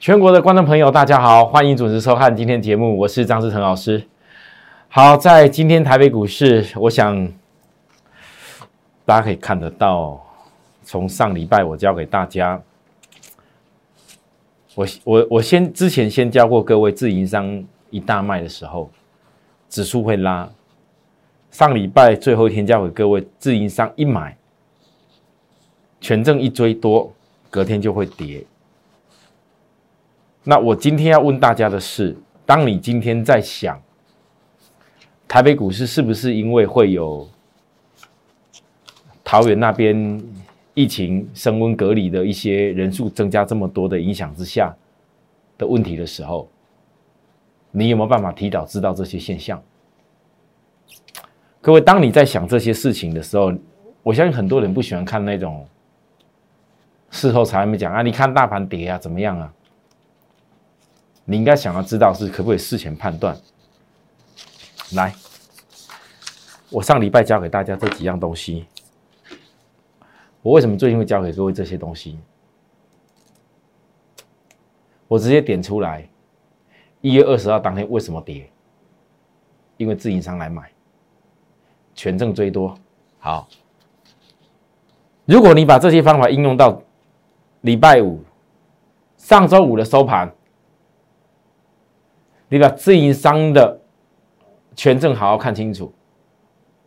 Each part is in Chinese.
全国的观众朋友，大家好，欢迎准时收看今天节目，我是张志成老师。好，在今天台北股市，我想大家可以看得到，从上礼拜我教给大家，我我我先之前先教过各位，自营商一大卖的时候，指数会拉。上礼拜最后一天教给各位，自营商一买，权证一追多，隔天就会跌。那我今天要问大家的是：当你今天在想台北股市是不是因为会有桃园那边疫情升温隔离的一些人数增加这么多的影响之下的问题的时候，你有没有办法提早知道这些现象？各位，当你在想这些事情的时候，我相信很多人不喜欢看那种事后才没讲啊，你看大盘跌啊，怎么样啊？你应该想要知道是可不可以事前判断。来，我上礼拜教给大家这几样东西，我为什么最近会教给各位这些东西？我直接点出来，一月二十号当天为什么跌？因为自营商来买，权证最多。好，如果你把这些方法应用到礼拜五、上周五的收盘。你把自营商的权证好好看清楚，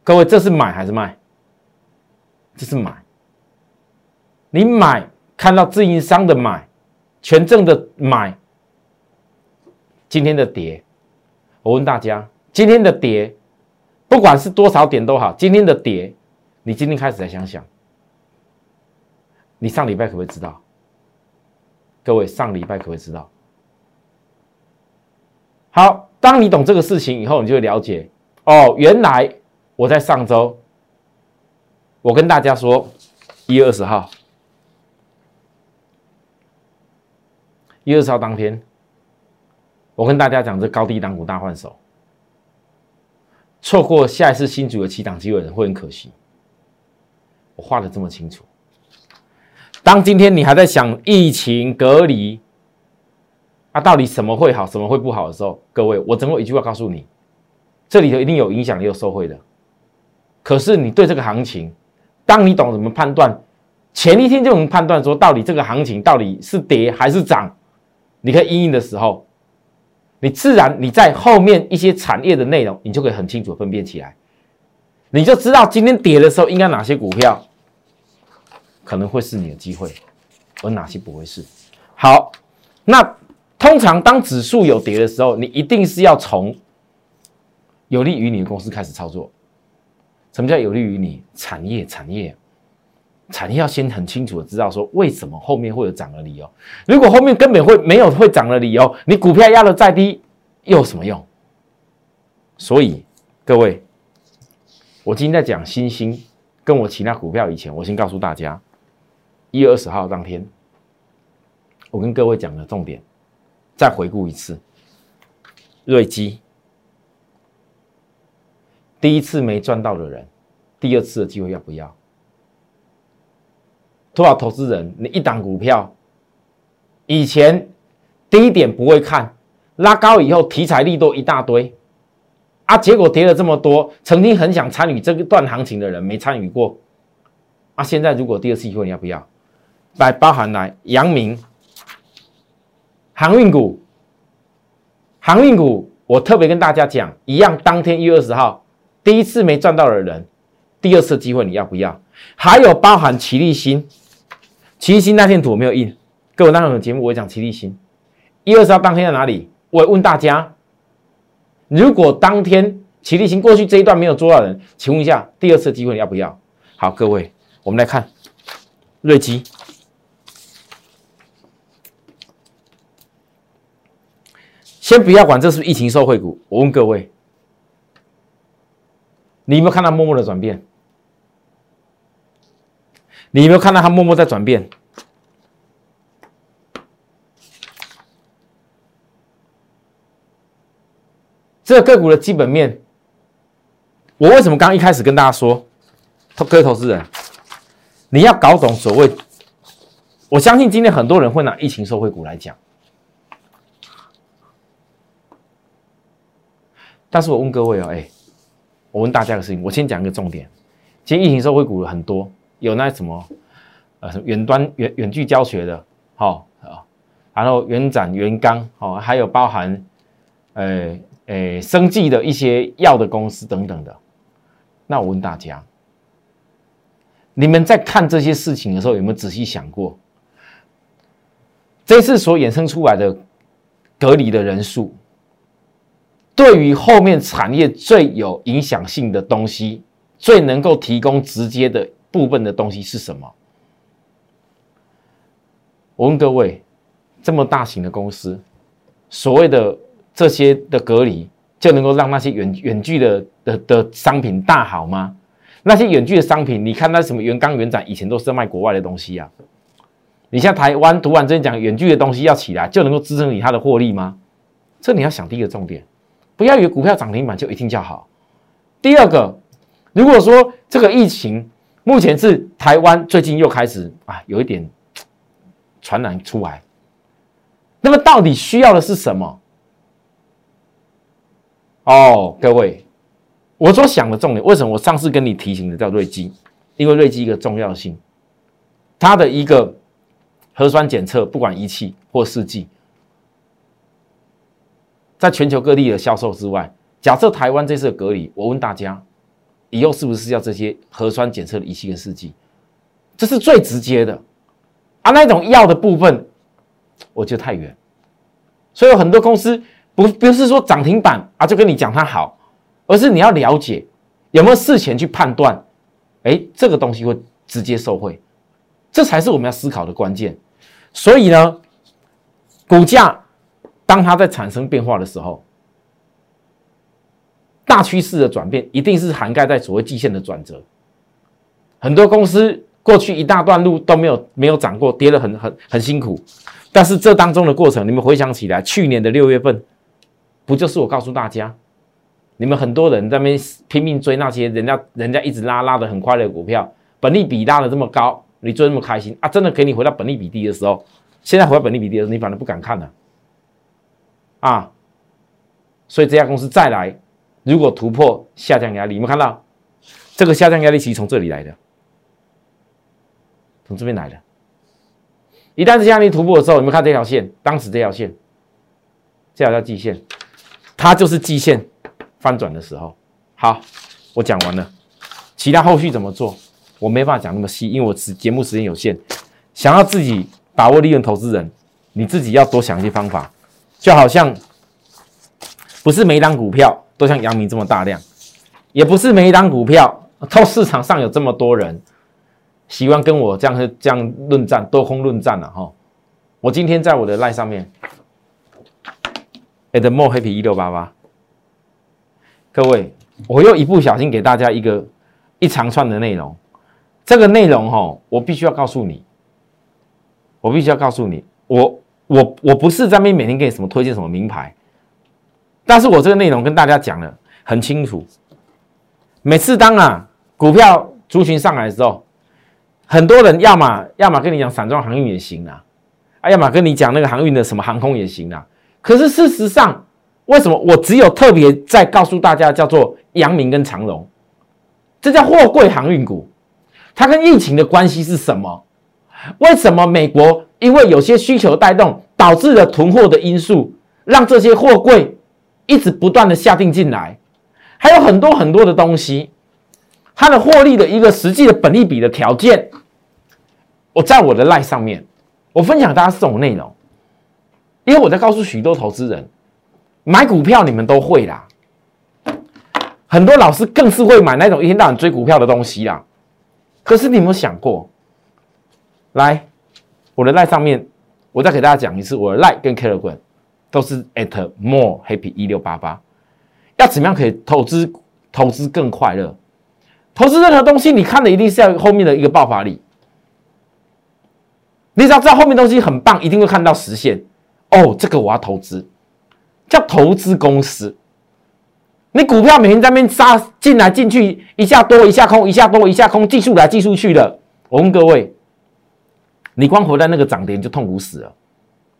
各位，这是买还是卖？这是买。你买看到自营商的买，权证的买，今天的跌，我问大家，今天的跌，不管是多少点都好，今天的跌，你今天开始来想想，你上礼拜可不可以知道？各位，上礼拜可不可以知道？好，当你懂这个事情以后，你就会了解哦。原来我在上周，我跟大家说，一月二十号，一月二十号当天，我跟大家讲这高低档股大换手，错过下一次新主的起档机会人会很可惜。我画的这么清楚，当今天你还在想疫情隔离。啊，到底什么会好，什么会不好的时候，各位，我只有一句话告诉你：这里头一定有影响，也有受惠的。可是你对这个行情，当你懂怎么判断，前一天就能判断说，到底这个行情到底是跌还是涨，你可以应应的时候，你自然你在后面一些产业的内容，你就可以很清楚分辨起来，你就知道今天跌的时候，应该哪些股票可能会是你的机会，而哪些不会是。好，那。通常当指数有跌的时候，你一定是要从有利于你的公司开始操作。什么叫有利于你？产业、产业、产业要先很清楚的知道说为什么后面会有涨的理由。如果后面根本会没有会涨的理由，你股票压的再低又有什么用？所以各位，我今天在讲新兴跟我其他股票以前，我先告诉大家，一月二十号当天，我跟各位讲的重点。再回顾一次，瑞基第一次没赚到的人，第二次的机会要不要？多少投资人，你一档股票以前低点不会看，拉高以后题材力多一大堆，啊，结果跌了这么多，曾经很想参与这个段行情的人没参与过，啊，现在如果第二次机会你要不要？来，包含来阳明。航运股，航运股，我特别跟大家讲，一样，当天一月二十号，第一次没赚到的人，第二次机会你要不要？还有包含齐力新，齐力新那天图我没有印，各位那有节目我讲齐力新，一月二十号当天在哪里？我问大家，如果当天齐力新过去这一段没有做到人，请问一下，第二次机会你要不要？好，各位，我们来看瑞基。先不要管这是不是疫情受惠股，我问各位，你有没有看到默默的转变？你有没有看到它默默在转变？这个个股的基本面，我为什么刚一开始跟大家说，投各位投资人，你要搞懂所谓，我相信今天很多人会拿疫情受惠股来讲。但是我问各位哦，哎，我问大家个事情，我先讲一个重点。其实疫情受惠股很多，有那什么呃远端远远距教学的，好啊，然后元展元刚，哦，还有包含呃呃生技的一些药的公司等等的。那我问大家，你们在看这些事情的时候，有没有仔细想过，这次所衍生出来的隔离的人数？对于后面产业最有影响性的东西，最能够提供直接的部分的东西是什么？我问各位，这么大型的公司，所谓的这些的隔离，就能够让那些远远距的的的商品大好吗？那些远距的商品，你看那什么原钢原展，以前都是卖国外的东西啊。你像台湾读完之前讲远距的东西要起来，就能够支撑你它的获利吗？这你要想第一个重点。不要以为股票涨停板就一定叫好。第二个，如果说这个疫情目前是台湾最近又开始啊有一点传染出来，那么到底需要的是什么？哦，各位，我所想的重点，为什么我上次跟你提醒的叫瑞基？因为瑞基一个重要性，它的一个核酸检测，不管仪器或试剂。在全球各地的销售之外，假设台湾这次的隔离，我问大家，以后是不是要这些核酸检测的仪器跟试剂？这是最直接的啊，那种药的部分，我觉得太远。所以有很多公司不不是说涨停板啊，就跟你讲它好，而是你要了解有没有事前去判断，哎，这个东西会直接受惠，这才是我们要思考的关键。所以呢，股价。当它在产生变化的时候，大趋势的转变一定是涵盖在所谓季线的转折。很多公司过去一大段路都没有没有涨过，跌得很很很辛苦。但是这当中的过程，你们回想起来，去年的六月份，不就是我告诉大家，你们很多人在那边拼命追那些人家人家一直拉拉的很快的股票，本利比拉的这么高，你追那么开心啊？真的给你回到本利比低的时候，现在回到本利比低的时候，你反而不敢看了。啊所以这家公司再来，如果突破下降压力，你们看到这个下降压力其实从这里来的，从这边来的。一旦是压力突破的时候，你们看这条线，当时这条线，这条叫季线，它就是季线翻转的时候。好，我讲完了，其他后续怎么做，我没办法讲那么细，因为我时节目时间有限。想要自己把握利润，投资人你自己要多想一些方法。就好像不是每一档股票都像阳明这么大量，也不是每一档股票到市场上有这么多人喜欢跟我这样这样论战多空论战了哈。我今天在我的 line 上面，at more happy 一六八八，各位，我又一不小心给大家一个一长串的内容，这个内容哈，我必须要告诉你，我必须要告诉你，我。我我不是在那边每天给你什么推荐什么名牌，但是我这个内容跟大家讲的很清楚。每次当啊股票族群上来的时候，很多人要么要么跟你讲散装航运也行啊，啊要么跟你讲那个航运的什么航空也行啊。可是事实上，为什么我只有特别在告诉大家叫做阳明跟长荣，这叫货柜航运股，它跟疫情的关系是什么？为什么美国？因为有些需求带动，导致了囤货的因素，让这些货柜一直不断的下定进来，还有很多很多的东西，它的获利的一个实际的本利比的条件，我在我的 line 上面，我分享大家这种内容，因为我在告诉许多投资人，买股票你们都会啦，很多老师更是会买那种一天到晚追股票的东西啦，可是你有没有想过，来？我的赖上面，我再给大家讲一次，我的赖跟 Keragon 都是 at more happy 一六八八。要怎么样可以投资投资更快乐？投资任何东西，你看的一定是要后面的一个爆发力。你只要知道后面东西很棒，一定会看到实现。哦，这个我要投资，叫投资公司。你股票每天在那边杀进来进去，一下多一下空，一下多一下空，技术来技术去的。我问各位。你光活在那个涨点就痛苦死了，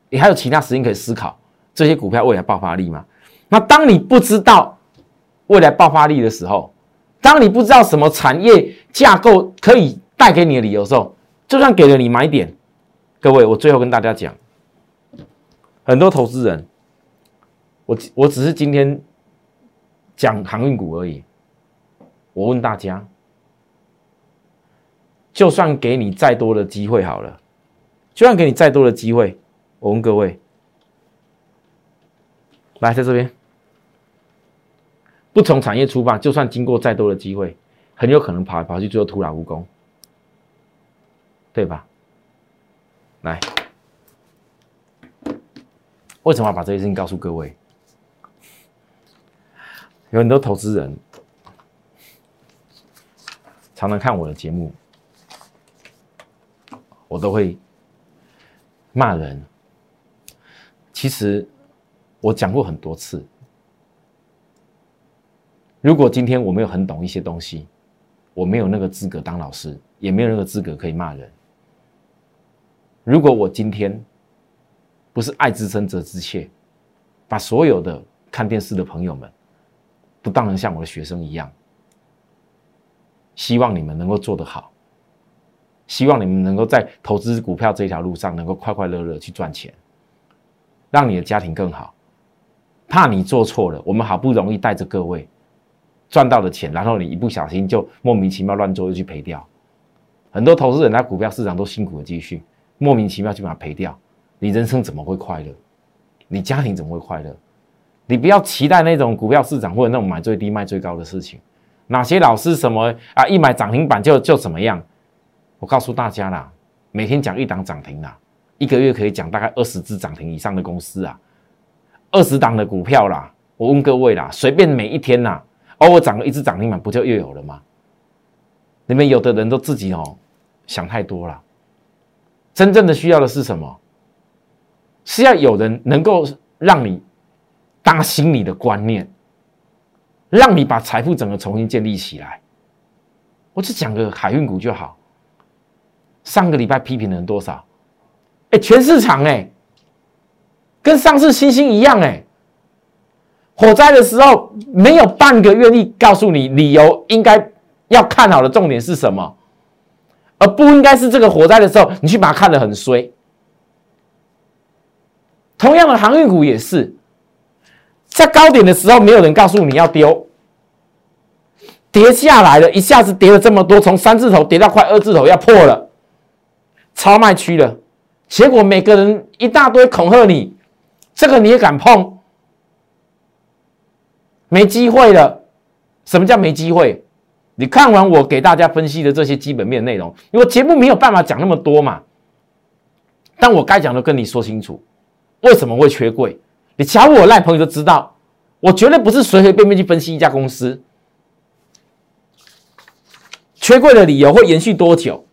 你还有其他时间可以思考这些股票未来爆发力吗？那当你不知道未来爆发力的时候，当你不知道什么产业架构可以带给你的理由时候，就算给了你买点，各位，我最后跟大家讲，很多投资人，我我只是今天讲航运股而已。我问大家，就算给你再多的机会好了，就算给你再多的机会，我问各位，来在这边。不从产业出发，就算经过再多的机会，很有可能跑来跑去，最后徒劳无功，对吧？来，为什么要把这些事情告诉各位？有很多投资人常常看我的节目，我都会骂人。其实我讲过很多次。如果今天我没有很懂一些东西，我没有那个资格当老师，也没有那个资格可以骂人。如果我今天不是爱之深责之切，把所有的看电视的朋友们，不当然像我的学生一样，希望你们能够做得好，希望你们能够在投资股票这条路上能够快快乐乐去赚钱，让你的家庭更好。怕你做错了，我们好不容易带着各位。赚到的钱，然后你一不小心就莫名其妙乱做，又去赔掉。很多投资人在股票市场都辛苦的积蓄，莫名其妙就把它赔掉。你人生怎么会快乐？你家庭怎么会快乐？你不要期待那种股票市场或者那种买最低卖最高的事情。哪些老师什么啊，一买涨停板就就怎么样？我告诉大家啦，每天讲一档涨停啦，一个月可以讲大概二十只涨停以上的公司啊，二十档的股票啦。我问各位啦，随便每一天呐。偶尔涨了一只涨停板，不就又有了吗？你们有的人都自己哦想太多了。真正的需要的是什么？是要有人能够让你打醒你的观念，让你把财富整个重新建立起来。我就讲个海运股就好。上个礼拜批评的人多少？哎，全市场哎，跟上次星星一样哎。火灾的时候，没有半个愿意告诉你理由，应该要看好的重点是什么，而不应该是这个火灾的时候，你去把它看得很衰。同样的航运股也是，在高点的时候，没有人告诉你要丢，跌下来了，一下子跌了这么多，从三字头跌到快二字头，要破了，超卖区了。结果每个人一大堆恐吓你，这个你也敢碰？没机会了，什么叫没机会？你看完我给大家分析的这些基本面内容，因为节目没有办法讲那么多嘛。但我该讲的跟你说清楚，为什么会缺柜？你加我赖朋友就知道，我绝对不是随随便便去分析一家公司缺柜的理由会延续多久，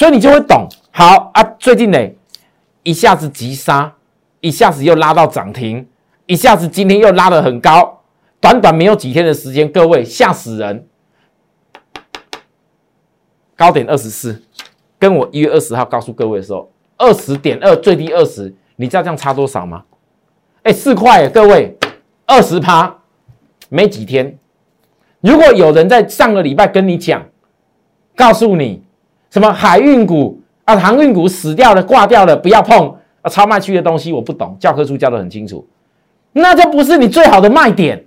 所以你就会懂。好啊，最近呢，一下子急杀，一下子又拉到涨停。一下子今天又拉得很高，短短没有几天的时间，各位吓死人！高点二十四，跟我一月二十号告诉各位的时候，二十点二最低二十，你知道这样差多少吗？哎，四块，各位，二十趴，没几天。如果有人在上个礼拜跟你讲，告诉你什么海运股啊、航运股死掉了、挂掉了，不要碰啊，超卖区的东西我不懂，教科书教的很清楚。那就不是你最好的卖点，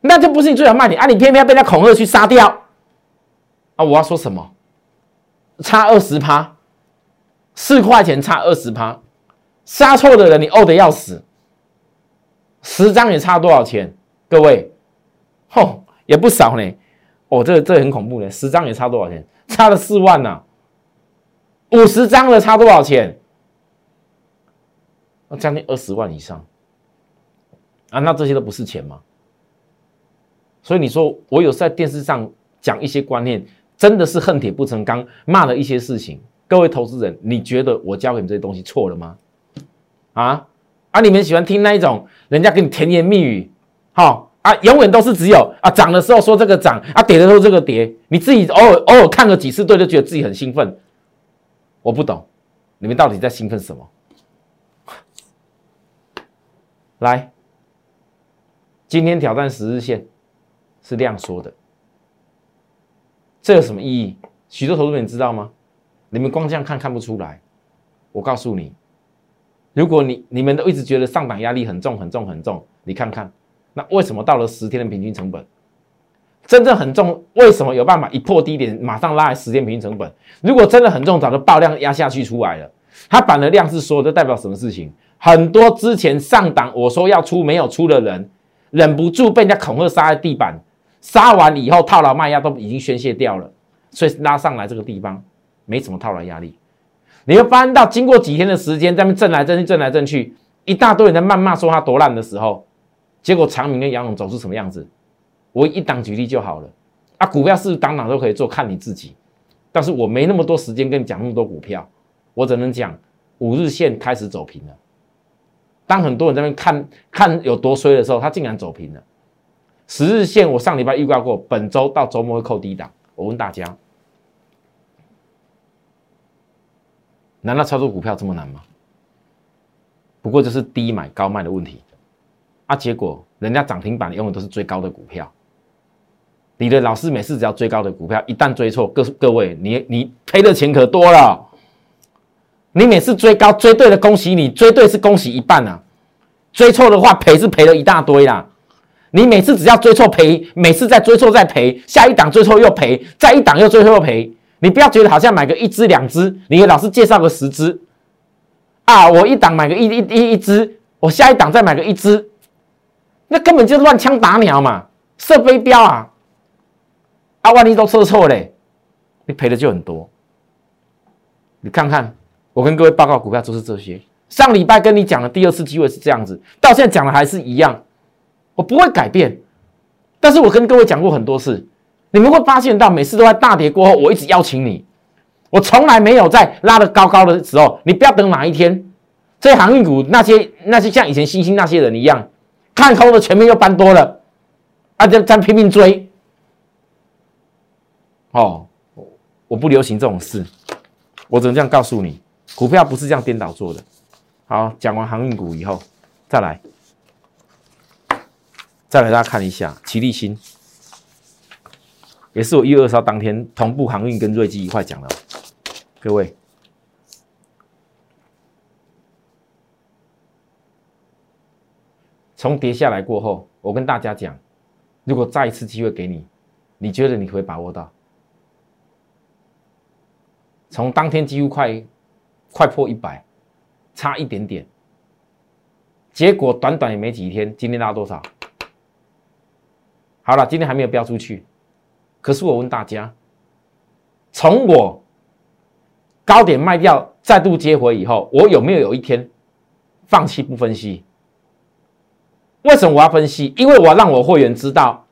那就不是你最好卖点啊！你偏偏要被他恐吓去杀掉啊！我要说什么？差二十趴，四块钱差二十趴，杀错的人你呕的要死。十张也差多少钱？各位，吼也不少呢。哦，这这很恐怖呢。十张也差多少钱？差了四万呐。五十张的差多少钱？那将近二十万以上啊！那这些都不是钱吗？所以你说我有在电视上讲一些观念，真的是恨铁不成钢，骂了一些事情。各位投资人，你觉得我教给你这些东西错了吗？啊啊！你们喜欢听那一种人家给你甜言蜜语，好啊，永远都是只有啊涨的时候说这个涨啊，跌的时候这个跌，你自己偶尔偶尔看个几次对，就觉得自己很兴奋。我不懂，你们到底在兴奋什么？来，今天挑战十日线是这样说的，这有什么意义？许多投资人知道吗？你们光这样看看不出来。我告诉你，如果你你们都一直觉得上档压力很重很重很重，你看看，那为什么到了十天的平均成本，真正很重？为什么有办法一破低点马上拉来十天平均成本？如果真的很重，早就爆量压下去出来了。它板的量是说，这代表什么事情？很多之前上档我说要出没有出的人，忍不住被人家恐吓杀在地板，杀完以后套牢卖压都已经宣泄掉了，所以拉上来这个地方没什么套牢压力。你会发现到经过几天的时间，在那震来震去，震来震去，一大堆人在谩骂说它多烂的时候，结果长明跟杨勇走出什么样子？我一档举例就好了。啊，股票是档档都可以做，看你自己。但是我没那么多时间跟你讲那么多股票，我只能讲五日线开始走平了。当很多人在那边看看有多衰的时候，它竟然走平了。十日线我上礼拜预告过，本周到周末会扣低档。我问大家，难道操作股票这么难吗？不过就是低买高卖的问题啊。结果人家涨停板用的都是最高的股票。你的老师每次只要追高的股票，一旦追错，各各位你你赔的钱可多了。你每次追高追对了，恭喜你，追对是恭喜一半啊，追错的话赔是赔了一大堆啦。你每次只要追错赔，每次再追错再赔，下一档追错又赔，再一档又追错又赔。你不要觉得好像买个一只两只，你给老师介绍个十只啊，我一档买个一一一一只，我下一档再买个一只，那根本就是乱枪打鸟嘛，射飞镖啊！啊，万一都射错嘞，你赔的就很多。你看看。我跟各位报告，股票就是这些。上礼拜跟你讲的第二次机会是这样子，到现在讲的还是一样，我不会改变。但是我跟各位讲过很多次，你们会发现到每次都在大跌过后，我一直邀请你，我从来没有在拉的高高的时候，你不要等哪一天，这些航运股那些那些像以前星星那些人一样，看空的全面又搬多了，啊，在在拼命追。哦，我不流行这种事，我只能这样告诉你。股票不是这样颠倒做的。好，讲完航运股以后，再来，再来大家看一下，齐立新，也是我一月二十号当天同步航运跟瑞基一块讲的。各位，从跌下来过后，我跟大家讲，如果再一次机会给你，你觉得你可以把握到？从当天几乎快。快破一百，差一点点。结果短短也没几天，今天拉多少？好了，今天还没有飙出去。可是我问大家，从我高点卖掉，再度接回以后，我有没有有一天放弃不分析？为什么我要分析？因为我要让我会员知道，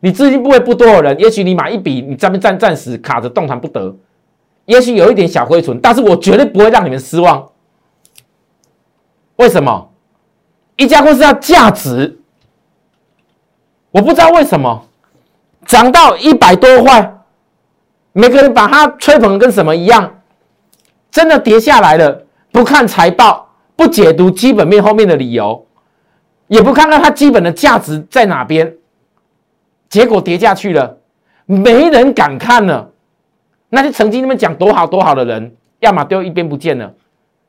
你资金不会不多的人，也许你买一笔，你这边暂暂时卡着动弹不得。也许有一点小亏损，但是我绝对不会让你们失望。为什么？一家公司要价值，我不知道为什么涨到一百多块，每个人把它吹捧跟什么一样，真的跌下来了，不看财报，不解读基本面后面的理由，也不看看它基本的价值在哪边，结果跌下去了，没人敢看了。那些曾经那么讲多好多好的人，要么丢一边不见了，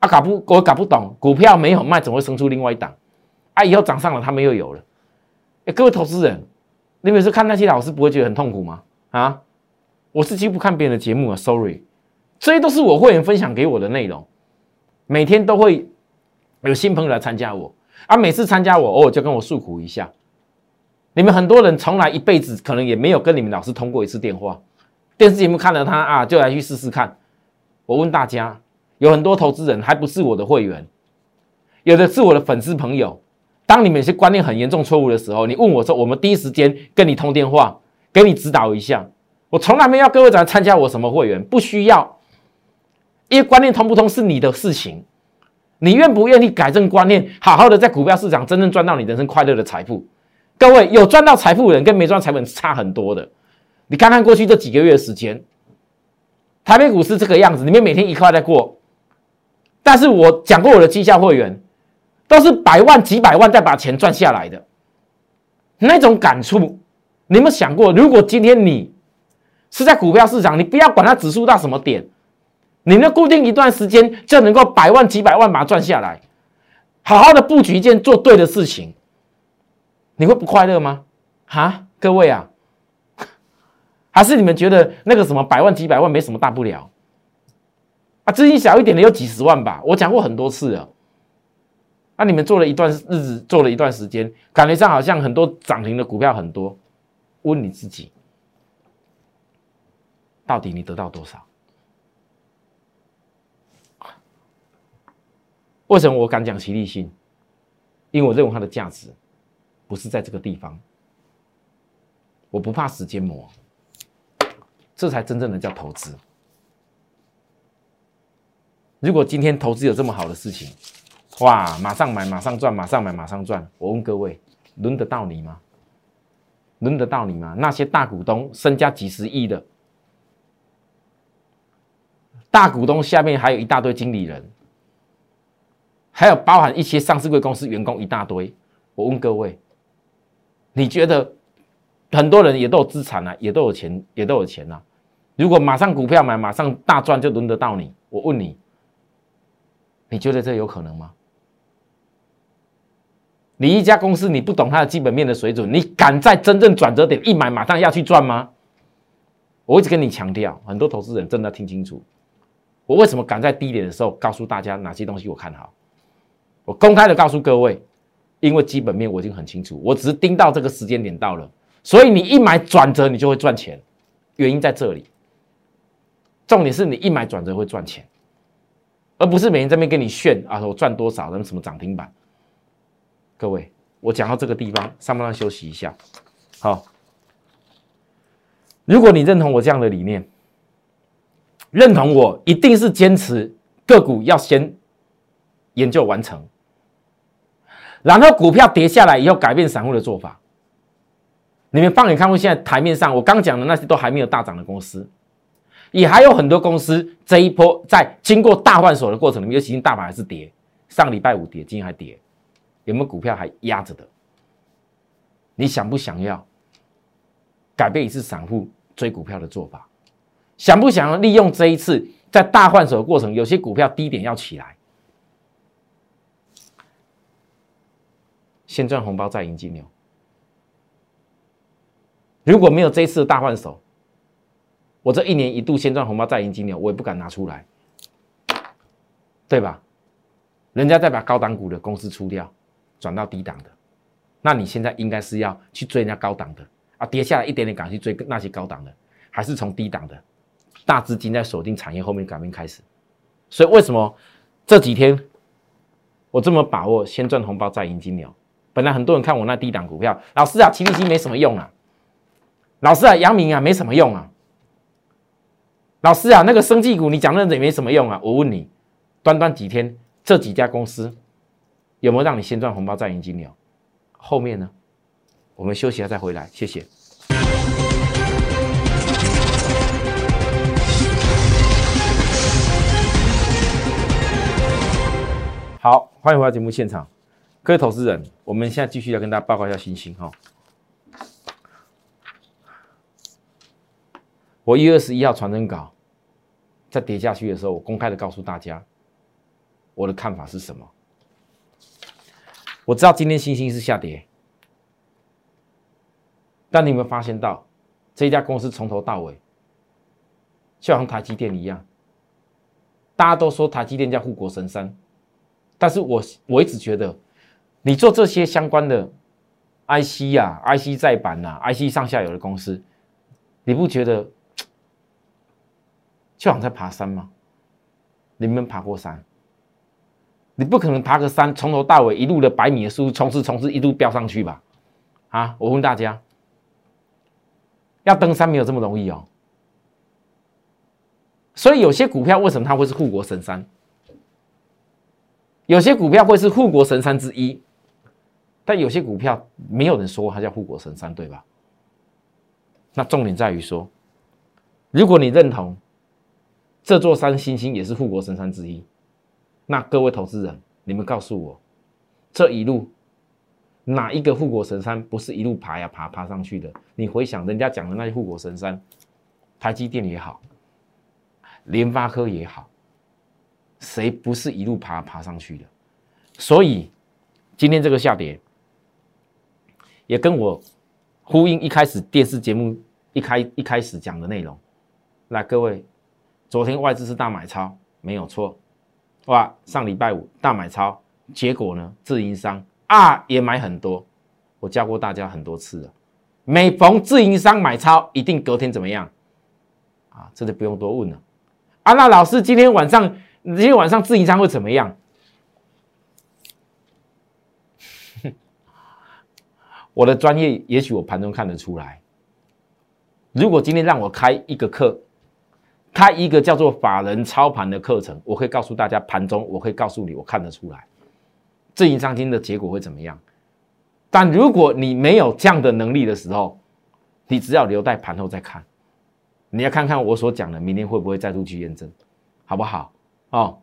啊，搞不我搞不懂，股票没有卖，怎么会生出另外一档？啊，以后涨上了，他们又有了。哎，各位投资人，你每次看那些老师不会觉得很痛苦吗？啊，我是几乎不看别人的节目啊，sorry，这些都是我会员分享给我的内容，每天都会有新朋友来参加我，啊，每次参加我偶尔就跟我诉苦一下。你们很多人从来一辈子可能也没有跟你们老师通过一次电话。电视节目看了他啊，就来去试试看。我问大家，有很多投资人还不是我的会员，有的是我的粉丝朋友。当你们有些观念很严重错误的时候，你问我说，我们第一时间跟你通电话，给你指导一下。我从来没要各位来参加我什么会员，不需要。因为观念通不通是你的事情，你愿不愿意改正观念，好好的在股票市场真正赚到你人生快乐的财富？各位有赚到财富的人跟没赚财富人是差很多的。你看看过去这几个月的时间，台北股市这个样子，你们每天一块在过。但是我讲过我的绩效会员，都是百万、几百万再把钱赚下来的，那种感触，你们想过？如果今天你是在股票市场，你不要管它指数到什么点，你那固定一段时间就能够百万、几百万把它赚下来，好好的布局一件做对的事情，你会不快乐吗？哈，各位啊，还是你们觉得那个什么百万、几百万没什么大不了？啊，资金小一点的有几十万吧，我讲过很多次了。那你们做了一段日子，做了一段时间，感觉上好像很多涨停的股票很多。问你自己，到底你得到多少？为什么我敢讲齐力性？因为我认为它的价值不是在这个地方。我不怕时间磨，这才真正的叫投资。如果今天投资有这么好的事情，哇！马上买，马上赚，马上买，马上赚。我问各位，轮得到你吗？轮得到你吗？那些大股东身家几十亿的，大股东下面还有一大堆经理人，还有包含一些上市贵公司员工一大堆。我问各位，你觉得很多人也都有资产啊，也都有钱，也都有钱啊？如果马上股票买，马上大赚，就轮得到你？我问你，你觉得这有可能吗？你一家公司，你不懂它的基本面的水准，你敢在真正转折点一买，马上要去赚吗？我一直跟你强调，很多投资人真的要听清楚，我为什么敢在低点的时候告诉大家哪些东西我看好，我公开的告诉各位，因为基本面我已经很清楚，我只是盯到这个时间点到了，所以你一买转折，你就会赚钱，原因在这里。重点是你一买转折会赚钱，而不是每天在那边跟你炫啊，我赚多少，什么涨停板。各位，我讲到这个地方，上半段休息一下。好，如果你认同我这样的理念，认同我一定是坚持个股要先研究完成，然后股票跌下来以后改变散户的做法。你们放眼看过现在台面上我刚讲的那些都还没有大涨的公司，也还有很多公司这一波在经过大换手的过程里面，尤其是大盘还是跌，上礼拜五跌，今天还跌。有没有股票还压着的？你想不想要改变一次散户追股票的做法？想不想要利用这一次在大换手的过程，有些股票低点要起来，先赚红包再赢金牛。如果没有这一次的大换手，我这一年一度先赚红包再赢金牛，我也不敢拿出来，对吧？人家再把高档股的公司出掉。转到低档的，那你现在应该是要去追人家高档的啊，跌下来一点点赶去追那些高档的，还是从低档的大资金在锁定产业后面改变开始？所以为什么这几天我这么把握先赚红包再赢金牛？本来很多人看我那低档股票，老师啊，齐力基没什么用啊，老师啊，阳明啊没什么用啊，老师啊，那个生技股你讲那也没什么用啊。我问你，短短几天这几家公司？有没有让你先赚红包再赢金牛？后面呢？我们休息一下再回来，谢谢。好，欢迎回到节目现场，各位投资人，我们现在继续要跟大家报告一下信心哈。我一月二十一号传真稿在跌下去的时候，我公开的告诉大家我的看法是什么。我知道今天星星是下跌，但你有没有发现到这家公司从头到尾就像台积电一样？大家都说台积电叫护国神山，但是我我一直觉得，你做这些相关的 IC 呀、IC 再版呐、IC 上下游的公司，你不觉得 就好像在爬山吗？你们爬过山？你不可能爬个山，从头到尾一路的百米的速度冲刺冲刺，一路飙上去吧？啊！我问大家，要登山没有这么容易哦。所以有些股票为什么它会是护国神山？有些股票会是护国神山之一，但有些股票没有人说它叫护国神山，对吧？那重点在于说，如果你认同这座山星星也是护国神山之一。那各位投资人，你们告诉我，这一路哪一个护国神山不是一路爬呀爬爬上去的？你回想人家讲的那些护国神山，台积电也好，联发科也好，谁不是一路爬爬上去的？所以今天这个下跌，也跟我呼应一开始电视节目一开一开始讲的内容。来，各位，昨天外资是大买超，没有错。哇，上礼拜五大买超，结果呢，自营商啊也买很多。我教过大家很多次了，每逢自营商买超，一定隔天怎么样？啊，这就不用多问了。啊，那老师今天晚上，今天晚上自营商会怎么样？我的专业，也许我盘中看得出来。如果今天让我开一个课，开一个叫做法人操盘的课程，我可以告诉大家盘中，我可以告诉你，我看得出来，自营商金的结果会怎么样。但如果你没有这样的能力的时候，你只要留待盘后再看。你要看看我所讲的，明天会不会再度去验证，好不好？哦，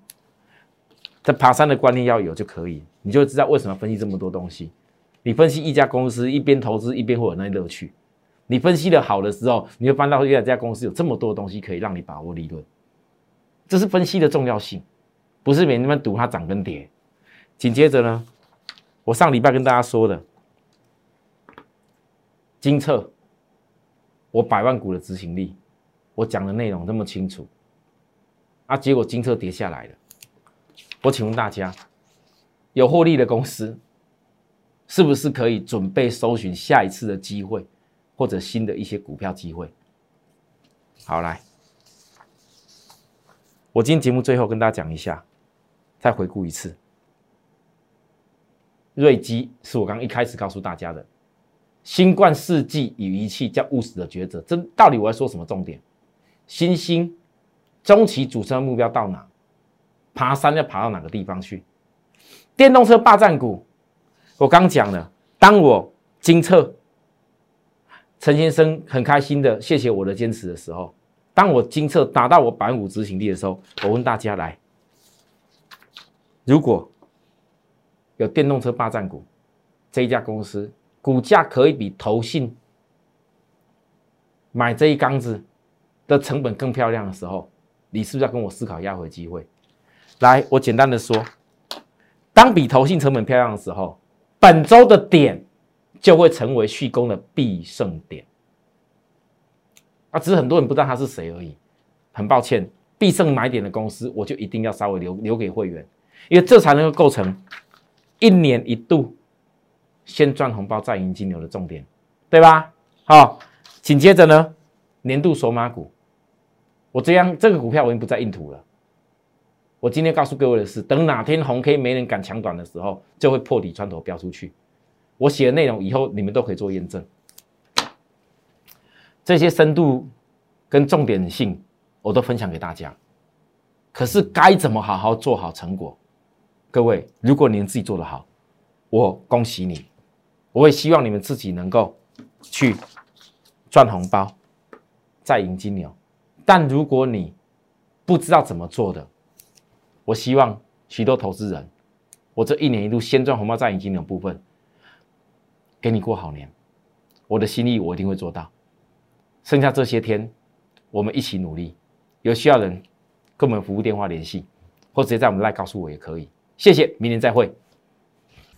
这爬山的观念要有就可以，你就知道为什么分析这么多东西。你分析一家公司，一边投资一边会有那乐趣。你分析的好的时候，你会翻到原来这家公司有这么多东西可以让你把握利润。这是分析的重要性，不是每天赌它涨跟跌。紧接着呢，我上礼拜跟大家说的金策，我百万股的执行力，我讲的内容那么清楚，啊，结果金策跌下来了。我请问大家，有获利的公司？是不是可以准备搜寻下一次的机会，或者新的一些股票机会？好，来，我今天节目最后跟大家讲一下，再回顾一次。瑞基是我刚一开始告诉大家的，新冠世纪与仪器叫务实的抉择。这到底我要说什么重点？新兴中期主升目标到哪？爬山要爬到哪个地方去？电动车霸占股。我刚讲了，当我精测陈先生很开心的谢谢我的坚持的时候，当我精测达到我百分五执行力的时候，我问大家来，如果有电动车霸占股这一家公司，股价可以比投信买这一缸子的成本更漂亮的时候，你是不是要跟我思考压回机会？来，我简单的说，当比投信成本漂亮的时候。本周的点就会成为续攻的必胜点啊！只是很多人不知道他是谁而已。很抱歉，必胜买点的公司，我就一定要稍微留留给会员，因为这才能够构成一年一度先赚红包再赢金牛的重点，对吧？好，紧接着呢，年度索马股，我这样这个股票我已经不再印图了。我今天告诉各位的是，等哪天红 K 没人敢抢短的时候，就会破底穿头飙出去。我写的内容以后你们都可以做验证。这些深度跟重点性我都分享给大家。可是该怎么好好做好成果？各位，如果你们自己做得好，我恭喜你。我也希望你们自己能够去赚红包，再赢金牛。但如果你不知道怎么做的，我希望许多投资人，我这一年一度先赚红包再赢金的部分，给你过好年。我的心意我一定会做到。剩下这些天，我们一起努力。有需要人跟我们服务电话联系，或直接在我们赖告诉我也可以。谢谢，明年再会。